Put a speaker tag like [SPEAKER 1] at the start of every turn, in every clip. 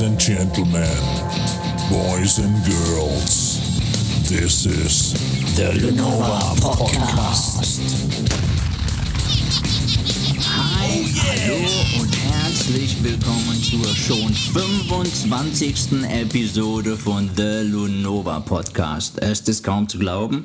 [SPEAKER 1] Ladies and gentlemen, boys and girls, this is
[SPEAKER 2] The Lenova Podcast. Hi, oh, hallo und herzlich willkommen zur schon 25. Episode von The Lunova Podcast. Es ist kaum zu glauben,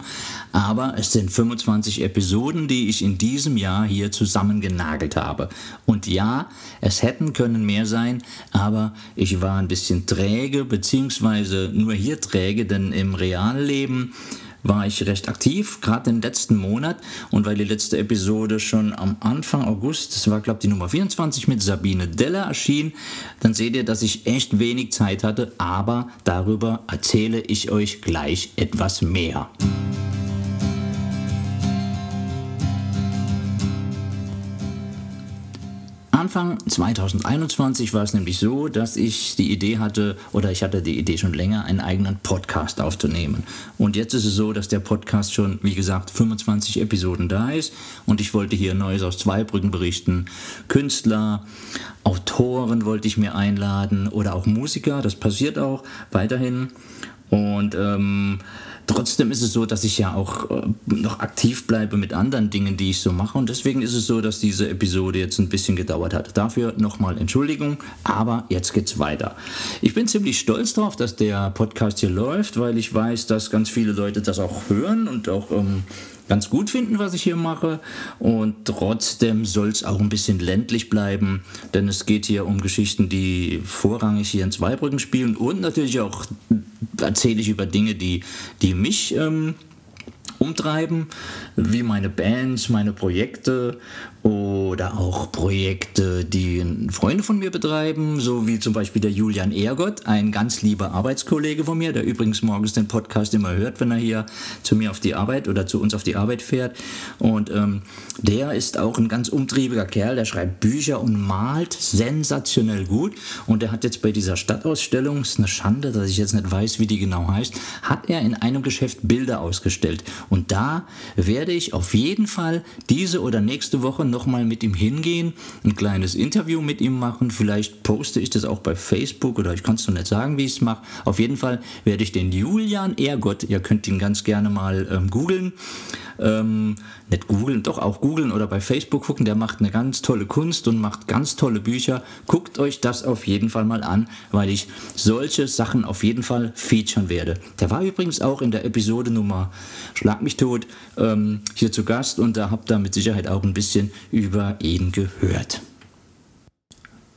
[SPEAKER 2] aber es sind 25 Episoden, die ich in diesem Jahr hier zusammengenagelt habe. Und ja, es hätten können mehr sein, aber ich war ein bisschen träge, beziehungsweise nur hier träge, denn im Realleben war ich recht aktiv, gerade den letzten Monat. Und weil die letzte Episode schon am Anfang August, das war glaube ich die Nummer 24 mit Sabine Deller erschien, dann seht ihr, dass ich echt wenig Zeit hatte, aber darüber erzähle ich euch gleich etwas mehr. Anfang 2021 war es nämlich so, dass ich die Idee hatte, oder ich hatte die Idee schon länger, einen eigenen Podcast aufzunehmen. Und jetzt ist es so, dass der Podcast schon, wie gesagt, 25 Episoden da ist. Und ich wollte hier Neues aus Zweibrücken berichten. Künstler, Autoren wollte ich mir einladen oder auch Musiker, das passiert auch weiterhin. Und ähm, Trotzdem ist es so, dass ich ja auch äh, noch aktiv bleibe mit anderen Dingen, die ich so mache. Und deswegen ist es so, dass diese Episode jetzt ein bisschen gedauert hat. Dafür nochmal Entschuldigung, aber jetzt geht's weiter. Ich bin ziemlich stolz darauf, dass der Podcast hier läuft, weil ich weiß, dass ganz viele Leute das auch hören und auch ähm, ganz gut finden, was ich hier mache. Und trotzdem soll es auch ein bisschen ländlich bleiben, denn es geht hier um Geschichten, die vorrangig hier in Zweibrücken spielen und natürlich auch erzähle ich über Dinge, die, die mich ähm, umtreiben, wie meine Bands, meine Projekte oder auch Projekte, die Freunde von mir betreiben, so wie zum Beispiel der Julian Ergott, ein ganz lieber Arbeitskollege von mir, der übrigens morgens den Podcast immer hört, wenn er hier zu mir auf die Arbeit oder zu uns auf die Arbeit fährt. Und ähm, der ist auch ein ganz umtriebiger Kerl, der schreibt Bücher und malt sensationell gut. Und der hat jetzt bei dieser Stadtausstellung, ist eine Schande, dass ich jetzt nicht weiß, wie die genau heißt, hat er in einem Geschäft Bilder ausgestellt. Und da werde ich auf jeden Fall diese oder nächste Woche nochmal mit ihm hingehen, ein kleines Interview mit ihm machen. Vielleicht poste ich das auch bei Facebook oder ich kann es noch nicht sagen, wie ich es mache. Auf jeden Fall werde ich den Julian Ergott, ihr könnt ihn ganz gerne mal ähm, googeln, ähm, nicht googeln, doch auch googeln oder bei Facebook gucken. Der macht eine ganz tolle Kunst und macht ganz tolle Bücher. Guckt euch das auf jeden Fall mal an, weil ich solche Sachen auf jeden Fall featuren werde. Der war übrigens auch in der Episode Nummer Schlag mich tot ähm, hier zu Gast und da habt ihr mit Sicherheit auch ein bisschen über ihn gehört.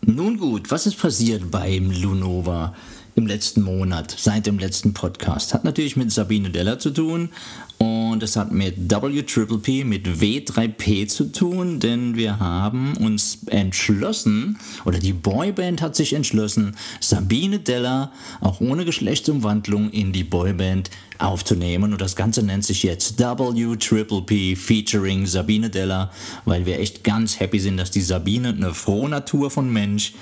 [SPEAKER 2] Nun gut, was ist passiert beim Lunova? Im letzten Monat, seit dem letzten Podcast. Hat natürlich mit Sabine Deller zu tun und es hat mit WPP, mit W3P zu tun, denn wir haben uns entschlossen, oder die Boyband hat sich entschlossen, Sabine Deller auch ohne Geschlechtsumwandlung in die Boyband aufzunehmen. Und das Ganze nennt sich jetzt WPP featuring Sabine Deller, weil wir echt ganz happy sind, dass die Sabine, eine frohe Natur von Mensch,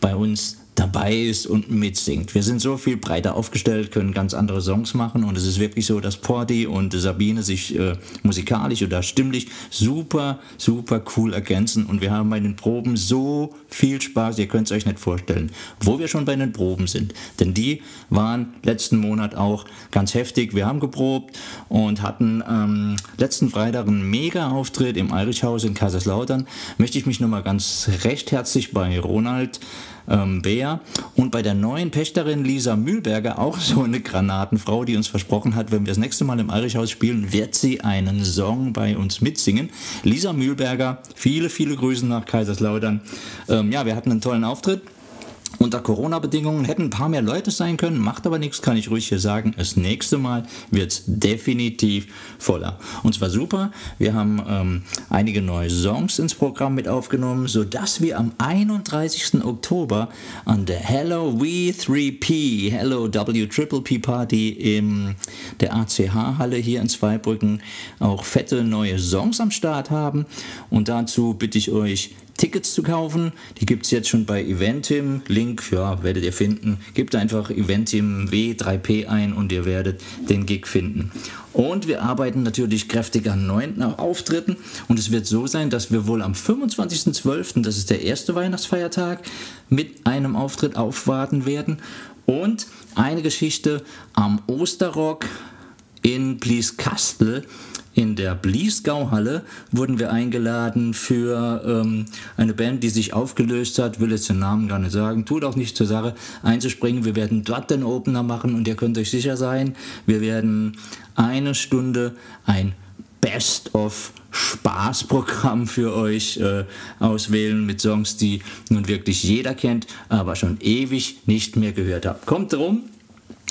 [SPEAKER 2] bei uns dabei ist und mitsingt. Wir sind so viel breiter aufgestellt, können ganz andere Songs machen und es ist wirklich so, dass Porti und Sabine sich äh, musikalisch oder stimmlich super, super cool ergänzen und wir haben bei den Proben so viel Spaß, ihr könnt es euch nicht vorstellen, wo wir schon bei den Proben sind. Denn die waren letzten Monat auch ganz heftig. Wir haben geprobt und hatten ähm, letzten Freitag einen Mega-Auftritt im Eirichhaus in Kaiserslautern. Möchte ich mich nochmal ganz recht herzlich bei Ronald ähm, Bär. Und bei der neuen Pächterin Lisa Mühlberger, auch so eine Granatenfrau, die uns versprochen hat, wenn wir das nächste Mal im Eirichhaus spielen, wird sie einen Song bei uns mitsingen. Lisa Mühlberger, viele, viele Grüße nach Kaiserslautern. Ähm, ja, wir hatten einen tollen Auftritt. Unter Corona-Bedingungen hätten ein paar mehr Leute sein können, macht aber nichts, kann ich ruhig hier sagen. Das nächste Mal wird es definitiv voller. Und zwar super. Wir haben ähm, einige neue Songs ins Programm mit aufgenommen, sodass wir am 31. Oktober an der Hello We3P, Hello W Party in der ACH-Halle hier in Zweibrücken auch fette neue Songs am Start haben. Und dazu bitte ich euch Tickets zu kaufen. Die gibt es jetzt schon bei Eventim. Link, ja, werdet ihr finden. Gebt einfach Eventim W3P ein und ihr werdet den Gig finden. Und wir arbeiten natürlich kräftig an neuen Auftritten. Und es wird so sein, dass wir wohl am 25.12., das ist der erste Weihnachtsfeiertag, mit einem Auftritt aufwarten werden. Und eine Geschichte am Osterrock in Blieskastel in der Bliesgauhalle wurden wir eingeladen für ähm, eine Band, die sich aufgelöst hat, will jetzt den Namen gar nicht sagen, tut auch nicht zur Sache, einzuspringen. Wir werden dort den Opener machen und ihr könnt euch sicher sein, wir werden eine Stunde ein Best-of Spaßprogramm für euch äh, auswählen mit Songs, die nun wirklich jeder kennt, aber schon ewig nicht mehr gehört habt. Kommt drum,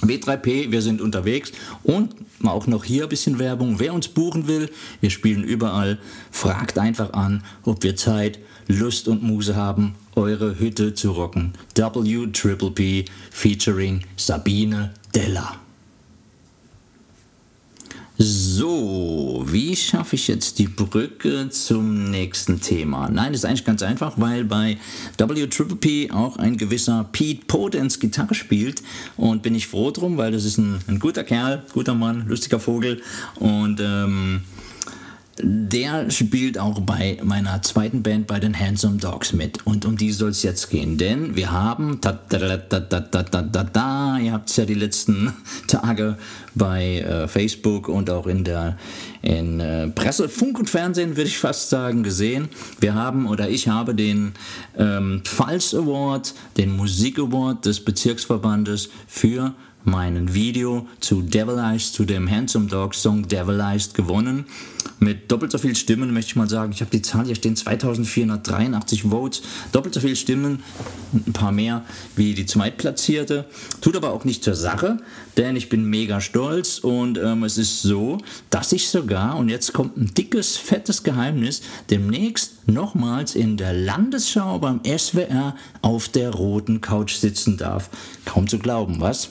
[SPEAKER 2] W3P, wir sind unterwegs und auch noch hier ein bisschen Werbung. Wer uns buchen will, wir spielen überall. Fragt einfach an, ob wir Zeit, Lust und Muse haben, eure Hütte zu rocken. W Triple P featuring Sabine Della. So, wie schaffe ich jetzt die Brücke zum nächsten Thema? Nein, das ist eigentlich ganz einfach, weil bei WPP auch ein gewisser Pete Potens Gitarre spielt und bin ich froh drum, weil das ist ein, ein guter Kerl, guter Mann, lustiger Vogel und ähm, der spielt auch bei meiner zweiten Band bei den Handsome Dogs mit. Und um die soll es jetzt gehen, denn wir haben, ta -da -da -da ihr habt es ja die letzten Tage bei äh, Facebook und auch in der, in äh, Presse, Funk und Fernsehen, würde ich fast sagen, gesehen. Wir haben oder ich habe den ähm, Pfalz Award, den Musik Award des Bezirksverbandes für meinen Video zu Devilized, zu dem Handsome Dog Song Devilized gewonnen. Mit doppelt so viel Stimmen möchte ich mal sagen. Ich habe die Zahl hier stehen, 2483 Votes. Doppelt so viel Stimmen ein paar mehr wie die Zweitplatzierte. Tut aber auch nicht zur Sache, denn ich bin mega stolz und ähm, es ist so, dass ich sogar, und jetzt kommt ein dickes, fettes Geheimnis, demnächst nochmals in der Landesschau beim SWR auf der roten Couch sitzen darf. Kaum zu glauben, was?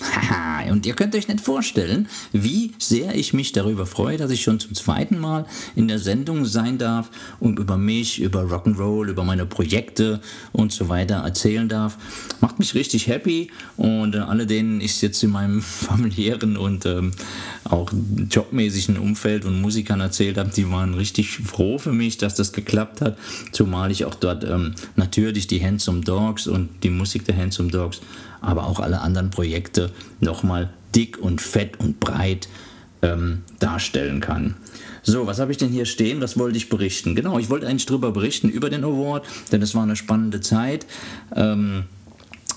[SPEAKER 2] Haha, und ihr könnt euch nicht vorstellen, wie sehr ich mich darüber freue, dass ich schon zum zweiten Mal in der Sendung sein darf und über mich, über Rock'n'Roll, über meine Projekte und so weiter erzählen darf. Macht mich richtig happy und äh, alle, denen ich jetzt in meinem familiären und ähm, auch jobmäßigen Umfeld und Musikern erzählt habe, die waren richtig froh für mich, dass das geklappt hat. Zumal ich auch dort ähm, natürlich die Handsome Dogs und die Musik der Handsome Dogs aber auch alle anderen Projekte nochmal dick und fett und breit ähm, darstellen kann. So, was habe ich denn hier stehen? Was wollte ich berichten? Genau, ich wollte eigentlich darüber berichten, über den Award, denn es war eine spannende Zeit. Ähm,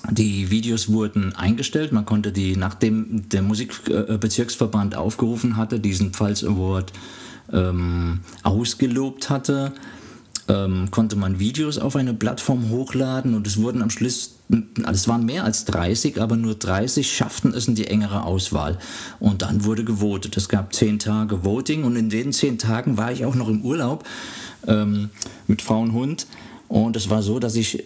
[SPEAKER 2] die Videos wurden eingestellt. Man konnte die, nachdem der Musikbezirksverband aufgerufen hatte, diesen Pfalz Award ähm, ausgelobt hatte, ähm, konnte man Videos auf eine Plattform hochladen und es wurden am Schluss, also es waren mehr als 30, aber nur 30 schafften es in die engere Auswahl. Und dann wurde gewotet. Es gab 10 Tage Voting und in den 10 Tagen war ich auch noch im Urlaub ähm, mit Frau und Hund. Und es war so, dass ich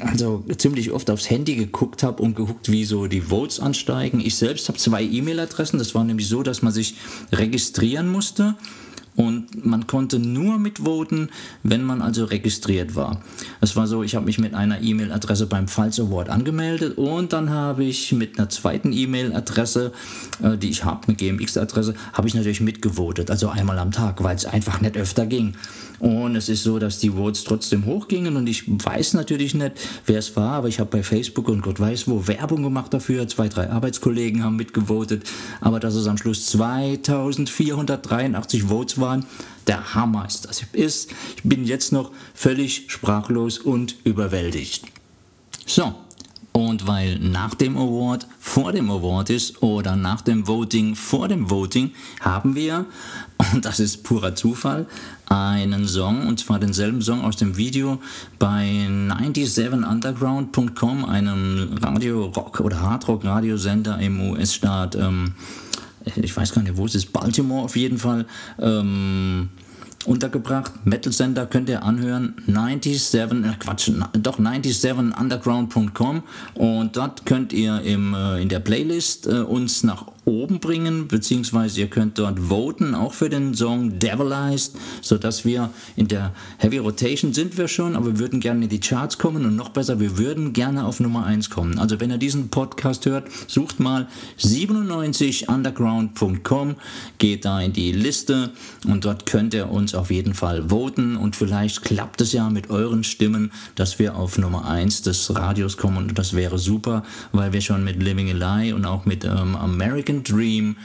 [SPEAKER 2] also ziemlich oft aufs Handy geguckt habe und geguckt, wie so die Votes ansteigen. Ich selbst habe zwei E-Mail-Adressen. Das war nämlich so, dass man sich registrieren musste und man konnte nur mitvoten, wenn man also registriert war. Es war so, ich habe mich mit einer E-Mail-Adresse beim Pfalz Award angemeldet und dann habe ich mit einer zweiten E-Mail-Adresse, äh, die ich habe, eine GMX-Adresse, habe ich natürlich mitgevotet, also einmal am Tag, weil es einfach nicht öfter ging. Und es ist so, dass die Votes trotzdem hochgingen und ich weiß natürlich nicht, wer es war, aber ich habe bei Facebook und Gott weiß wo Werbung gemacht dafür. Zwei, drei Arbeitskollegen haben mitgevotet, aber dass es am Schluss 2483 Votes waren, der Hammer ist das. Ist, ich bin jetzt noch völlig sprachlos und überwältigt. So, und weil nach dem Award vor dem Award ist oder nach dem Voting vor dem Voting, haben wir, das ist purer Zufall, einen Song, und zwar denselben Song aus dem Video bei 97underground.com, einem Radio-Rock- oder Hardrock-Radiosender im US-Staat, ähm, ich weiß gar nicht, wo es ist, Baltimore auf jeden Fall, ähm, untergebracht. Metal Center könnt ihr anhören. 97, äh Quatsch, doch 97underground.com und dort könnt ihr im, äh, in der Playlist äh, uns nach oben bringen, beziehungsweise ihr könnt dort voten, auch für den Song Devilized, sodass wir in der Heavy Rotation sind wir schon, aber wir würden gerne in die Charts kommen und noch besser, wir würden gerne auf Nummer 1 kommen. Also wenn ihr diesen Podcast hört, sucht mal 97underground.com, geht da in die Liste und dort könnt ihr uns auf jeden Fall voten und vielleicht klappt es ja mit euren Stimmen, dass wir auf Nummer 1 des Radios kommen und das wäre super, weil wir schon mit Living a Lie und auch mit ähm, American Dream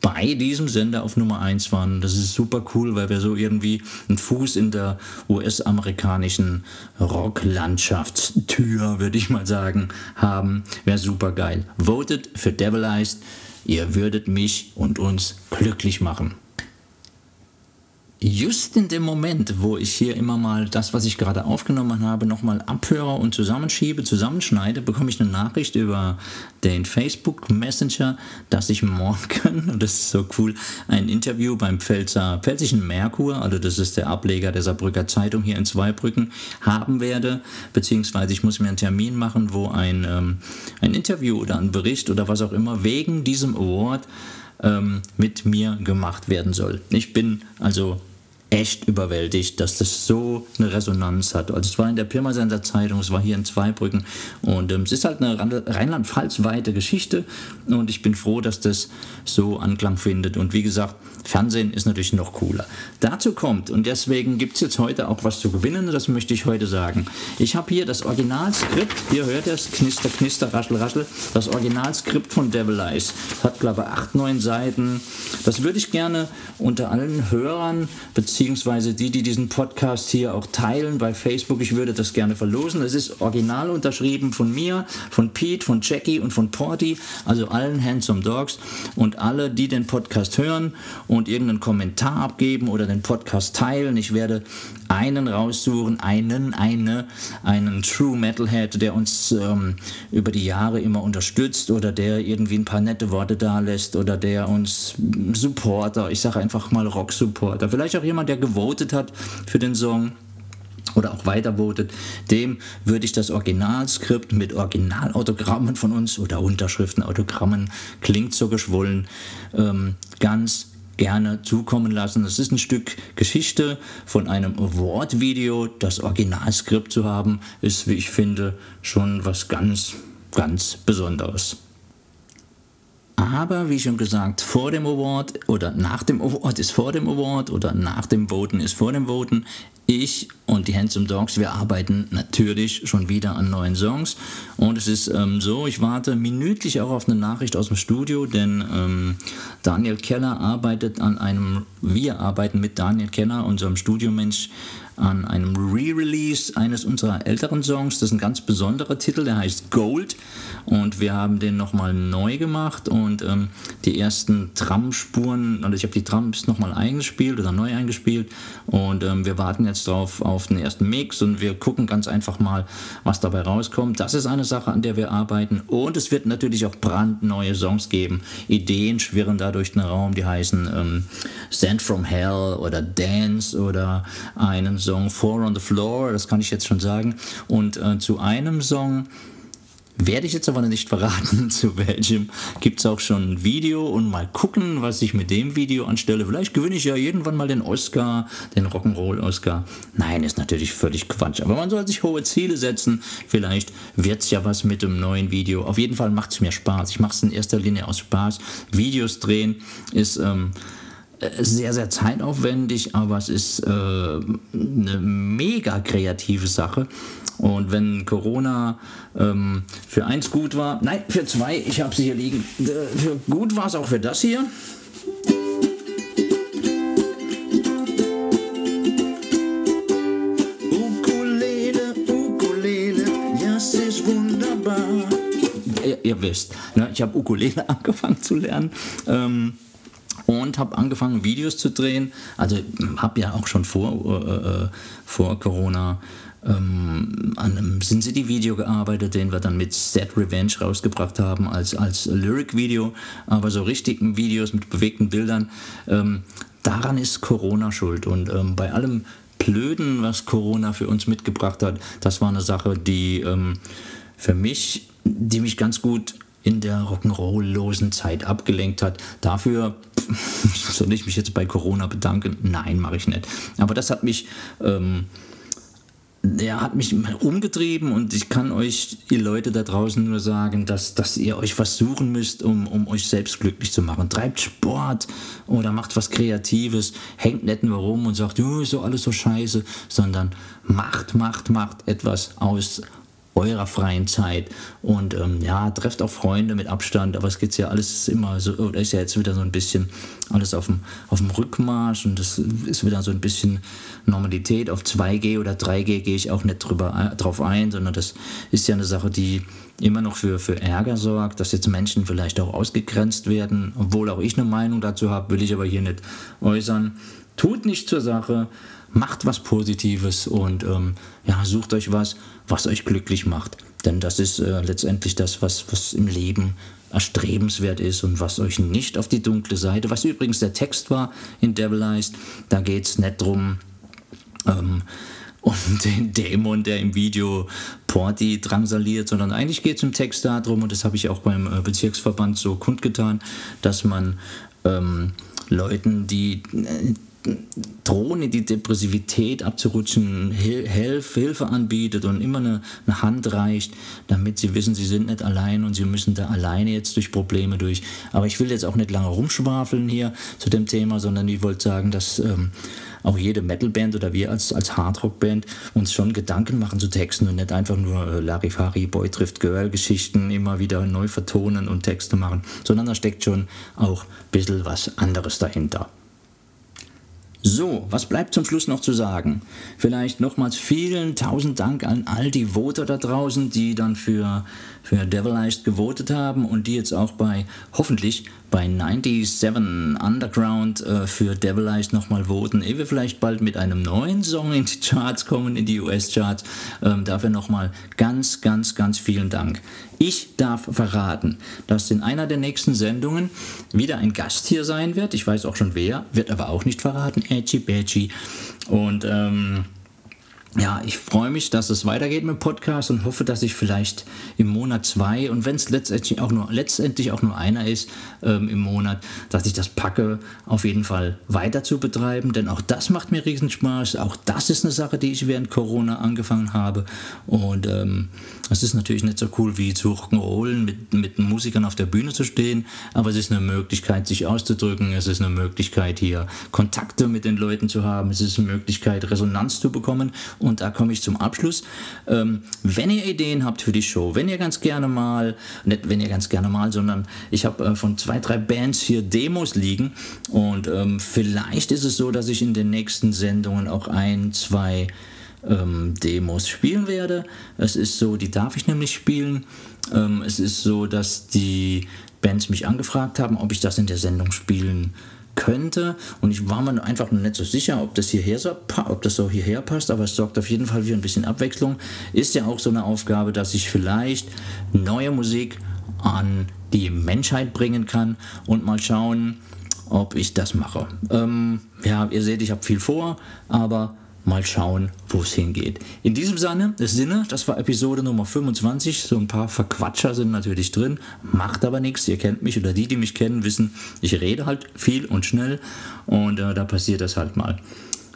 [SPEAKER 2] bei diesem Sender auf Nummer 1 waren. Das ist super cool, weil wir so irgendwie einen Fuß in der US-amerikanischen Rocklandschaftstür, würde ich mal sagen, haben. Wäre super geil. Votet für Devilized. Ihr würdet mich und uns glücklich machen just in dem Moment, wo ich hier immer mal das, was ich gerade aufgenommen habe, nochmal abhöre und zusammenschiebe, zusammenschneide, bekomme ich eine Nachricht über den Facebook Messenger, dass ich morgen, und das ist so cool, ein Interview beim Pfälzer, Pfälzischen Merkur, also das ist der Ableger der Saarbrücker Zeitung hier in Zweibrücken, haben werde, beziehungsweise ich muss mir einen Termin machen, wo ein, ähm, ein Interview oder ein Bericht oder was auch immer wegen diesem Award ähm, mit mir gemacht werden soll. Ich bin also echt überwältigt, dass das so eine Resonanz hat. Also es war in der Pirmasender Zeitung, es war hier in Zweibrücken und ähm, es ist halt eine Rheinland-Pfalz-weite Geschichte und ich bin froh, dass das so Anklang findet. Und wie gesagt, Fernsehen ist natürlich noch cooler. Dazu kommt, und deswegen gibt es jetzt heute auch was zu gewinnen, das möchte ich heute sagen. Ich habe hier das Originalskript, ihr hört es, knister, knister, raschel, raschel, das Originalskript von Devil Eyes. Hat, glaube ich, acht, neun Seiten. Das würde ich gerne unter allen Hörern beziehungsweise beziehungsweise die, die diesen Podcast hier auch teilen bei Facebook. Ich würde das gerne verlosen. Es ist original unterschrieben von mir, von Pete, von Jackie und von Porty, also allen Handsome Dogs und alle, die den Podcast hören und irgendeinen Kommentar abgeben oder den Podcast teilen. Ich werde einen raussuchen, einen, eine, einen True Metalhead, der uns ähm, über die Jahre immer unterstützt oder der irgendwie ein paar nette Worte da lässt oder der uns Supporter, ich sage einfach mal Rock-Supporter, vielleicht auch jemand, der gewotet hat für den Song oder auch weiter votet, dem würde ich das Originalskript mit Originalautogrammen von uns oder Unterschriften, Autogrammen, klingt so geschwollen, ähm, ganz gerne zukommen lassen. Es ist ein Stück Geschichte von einem Award-Video. Das Originalskript zu haben, ist, wie ich finde, schon was ganz, ganz Besonderes. Aber wie schon gesagt, vor dem Award oder nach dem Award ist vor dem Award oder nach dem Voten ist vor dem Voten. Ich und die Handsome Dogs, wir arbeiten natürlich schon wieder an neuen Songs. Und es ist ähm, so, ich warte minütlich auch auf eine Nachricht aus dem Studio, denn ähm, Daniel Keller arbeitet an einem, wir arbeiten mit Daniel Keller, unserem Studiomensch, an einem Re-Release eines unserer älteren Songs. Das ist ein ganz besonderer Titel, der heißt Gold. Und wir haben den nochmal neu gemacht und ähm, die ersten Tram-Spuren, also ich habe die Trams nochmal eingespielt oder neu eingespielt. Und ähm, wir warten jetzt drauf auf den ersten Mix und wir gucken ganz einfach mal, was dabei rauskommt. Das ist eine Sache, an der wir arbeiten. Und es wird natürlich auch brandneue Songs geben. Ideen schwirren da durch den Raum, die heißen ähm, Send from Hell oder Dance oder einen Song Song Four on the Floor, das kann ich jetzt schon sagen. Und äh, zu einem Song werde ich jetzt aber nicht verraten, zu welchem gibt es auch schon ein Video und mal gucken, was ich mit dem Video anstelle. Vielleicht gewinne ich ja irgendwann mal den Oscar, den Rock'n'Roll-Oscar. Nein, ist natürlich völlig Quatsch. Aber man soll sich hohe Ziele setzen. Vielleicht wird es ja was mit dem neuen Video. Auf jeden Fall macht es mir Spaß. Ich mache es in erster Linie aus Spaß. Videos drehen ist... Ähm, äh, sehr, sehr zeitaufwendig, aber es ist äh, eine mega kreative Sache. Und wenn Corona ähm, für eins gut war, nein, für zwei, ich habe sie hier liegen, äh, für gut war es auch für das hier. Ukulele, Ukulele, ja, es ist wunderbar. Ihr, ihr wisst, ne, ich habe Ukulele angefangen zu lernen. Ähm, und habe angefangen, Videos zu drehen. Also habe ja auch schon vor, äh, äh, vor Corona ähm, an einem Sin City Video gearbeitet, den wir dann mit Set Revenge rausgebracht haben als, als Lyric Video, aber so richtigen Videos mit bewegten Bildern. Ähm, daran ist Corona schuld. Und ähm, bei allem Blöden, was Corona für uns mitgebracht hat, das war eine Sache, die ähm, für mich, die mich ganz gut in der Rock'n'Roll-losen Zeit abgelenkt hat. Dafür soll ich mich jetzt bei Corona bedanken? Nein, mache ich nicht. Aber das hat mich ähm, der hat mich umgetrieben und ich kann euch, ihr Leute da draußen, nur sagen, dass, dass ihr euch was suchen müsst, um, um euch selbst glücklich zu machen. Treibt Sport oder macht was Kreatives, hängt nicht nur rum und sagt, so alles so scheiße, sondern macht, macht, macht etwas aus eurer freien Zeit. Und ähm, ja, trefft auch Freunde mit Abstand, aber es geht ja alles immer so, oder ist ja jetzt wieder so ein bisschen alles auf dem, auf dem Rückmarsch und das ist wieder so ein bisschen Normalität. Auf 2G oder 3G gehe ich auch nicht drüber, äh, drauf ein, sondern das ist ja eine Sache, die immer noch für, für Ärger sorgt, dass jetzt Menschen vielleicht auch ausgegrenzt werden, obwohl auch ich eine Meinung dazu habe, will ich aber hier nicht äußern. Tut nicht zur Sache, macht was Positives und ähm, ja, sucht euch was, was euch glücklich macht. Denn das ist äh, letztendlich das, was, was im Leben erstrebenswert ist und was euch nicht auf die dunkle Seite, was übrigens der Text war in Devilized, da geht es nicht drum, ähm, um den Dämon, der im Video Porti drangsaliert, sondern eigentlich geht es im Text darum, und das habe ich auch beim äh, Bezirksverband so kundgetan, dass man ähm, Leuten, die äh, drohen in die Depressivität abzurutschen, Hilf, Hilfe anbietet und immer eine, eine, Hand reicht, damit sie wissen, sie sind nicht allein und sie müssen da alleine jetzt durch Probleme durch. Aber ich will jetzt auch nicht lange rumschwafeln hier zu dem Thema, sondern ich wollte sagen, dass ähm, auch jede Metalband oder wir als, als Hardrockband uns schon Gedanken machen zu Texten und nicht einfach nur äh, Larifari, Boy trifft Girl Geschichten immer wieder neu vertonen und Texte machen, sondern da steckt schon auch ein bisschen was anderes dahinter. So, was bleibt zum Schluss noch zu sagen? Vielleicht nochmals vielen tausend Dank an all die Voter da draußen, die dann für, für Devilized gewotet haben und die jetzt auch bei, hoffentlich, bei 97 Underground äh, für Devilized nochmal voten, ehe wir vielleicht bald mit einem neuen Song in die Charts kommen, in die US-Charts. Ähm, dafür nochmal ganz, ganz, ganz vielen Dank. Ich darf verraten, dass in einer der nächsten Sendungen wieder ein Gast hier sein wird. Ich weiß auch schon wer, wird aber auch nicht verraten. Edgy Badgy. Und ähm, ja, ich freue mich, dass es weitergeht mit dem Podcast und hoffe, dass ich vielleicht im Monat zwei und wenn es letztendlich auch nur letztendlich auch nur einer ist ähm, im Monat, dass ich das packe, auf jeden Fall weiter zu betreiben, denn auch das macht mir riesen Spaß. Auch das ist eine Sache, die ich während Corona angefangen habe. Und ähm, es ist natürlich nicht so cool wie zu Rock'n'Rollen mit, mit Musikern auf der Bühne zu stehen, aber es ist eine Möglichkeit, sich auszudrücken, es ist eine Möglichkeit, hier Kontakte mit den Leuten zu haben, es ist eine Möglichkeit, Resonanz zu bekommen und da komme ich zum Abschluss. Ähm, wenn ihr Ideen habt für die Show, wenn ihr ganz gerne mal, nicht wenn ihr ganz gerne mal, sondern ich habe äh, von zwei, drei Bands hier Demos liegen und ähm, vielleicht ist es so, dass ich in den nächsten Sendungen auch ein, zwei ähm, Demos spielen werde. Es ist so, die darf ich nämlich spielen. Ähm, es ist so, dass die Bands mich angefragt haben, ob ich das in der Sendung spielen könnte. Und ich war mir einfach nicht so sicher, ob das hierher so, ob das so hierher passt, aber es sorgt auf jeden Fall für ein bisschen Abwechslung. Ist ja auch so eine Aufgabe, dass ich vielleicht neue Musik an die Menschheit bringen kann und mal schauen, ob ich das mache. Ähm, ja, ihr seht, ich habe viel vor, aber mal schauen, wo es hingeht. In diesem Sinne, Sinne, das war Episode Nummer 25. So ein paar Verquatscher sind natürlich drin, macht aber nichts. Ihr kennt mich oder die, die mich kennen, wissen, ich rede halt viel und schnell und äh, da passiert das halt mal.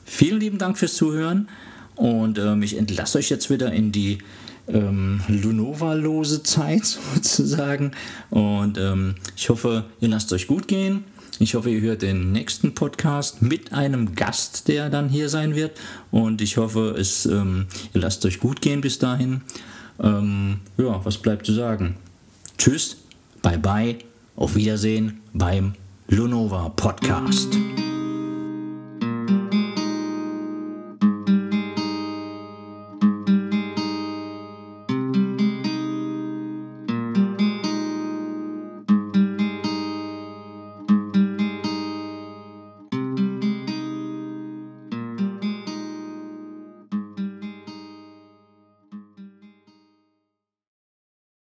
[SPEAKER 2] Vielen lieben Dank fürs Zuhören und ähm, ich entlasse euch jetzt wieder in die ähm, Lunova-lose Zeit sozusagen und ähm, ich hoffe, ihr lasst euch gut gehen ich hoffe, ihr hört den nächsten Podcast mit einem Gast, der dann hier sein wird. Und ich hoffe, es, ähm, ihr lasst euch gut gehen bis dahin. Ähm, ja, was bleibt zu sagen? Tschüss, bye bye, auf Wiedersehen beim Lunova Podcast.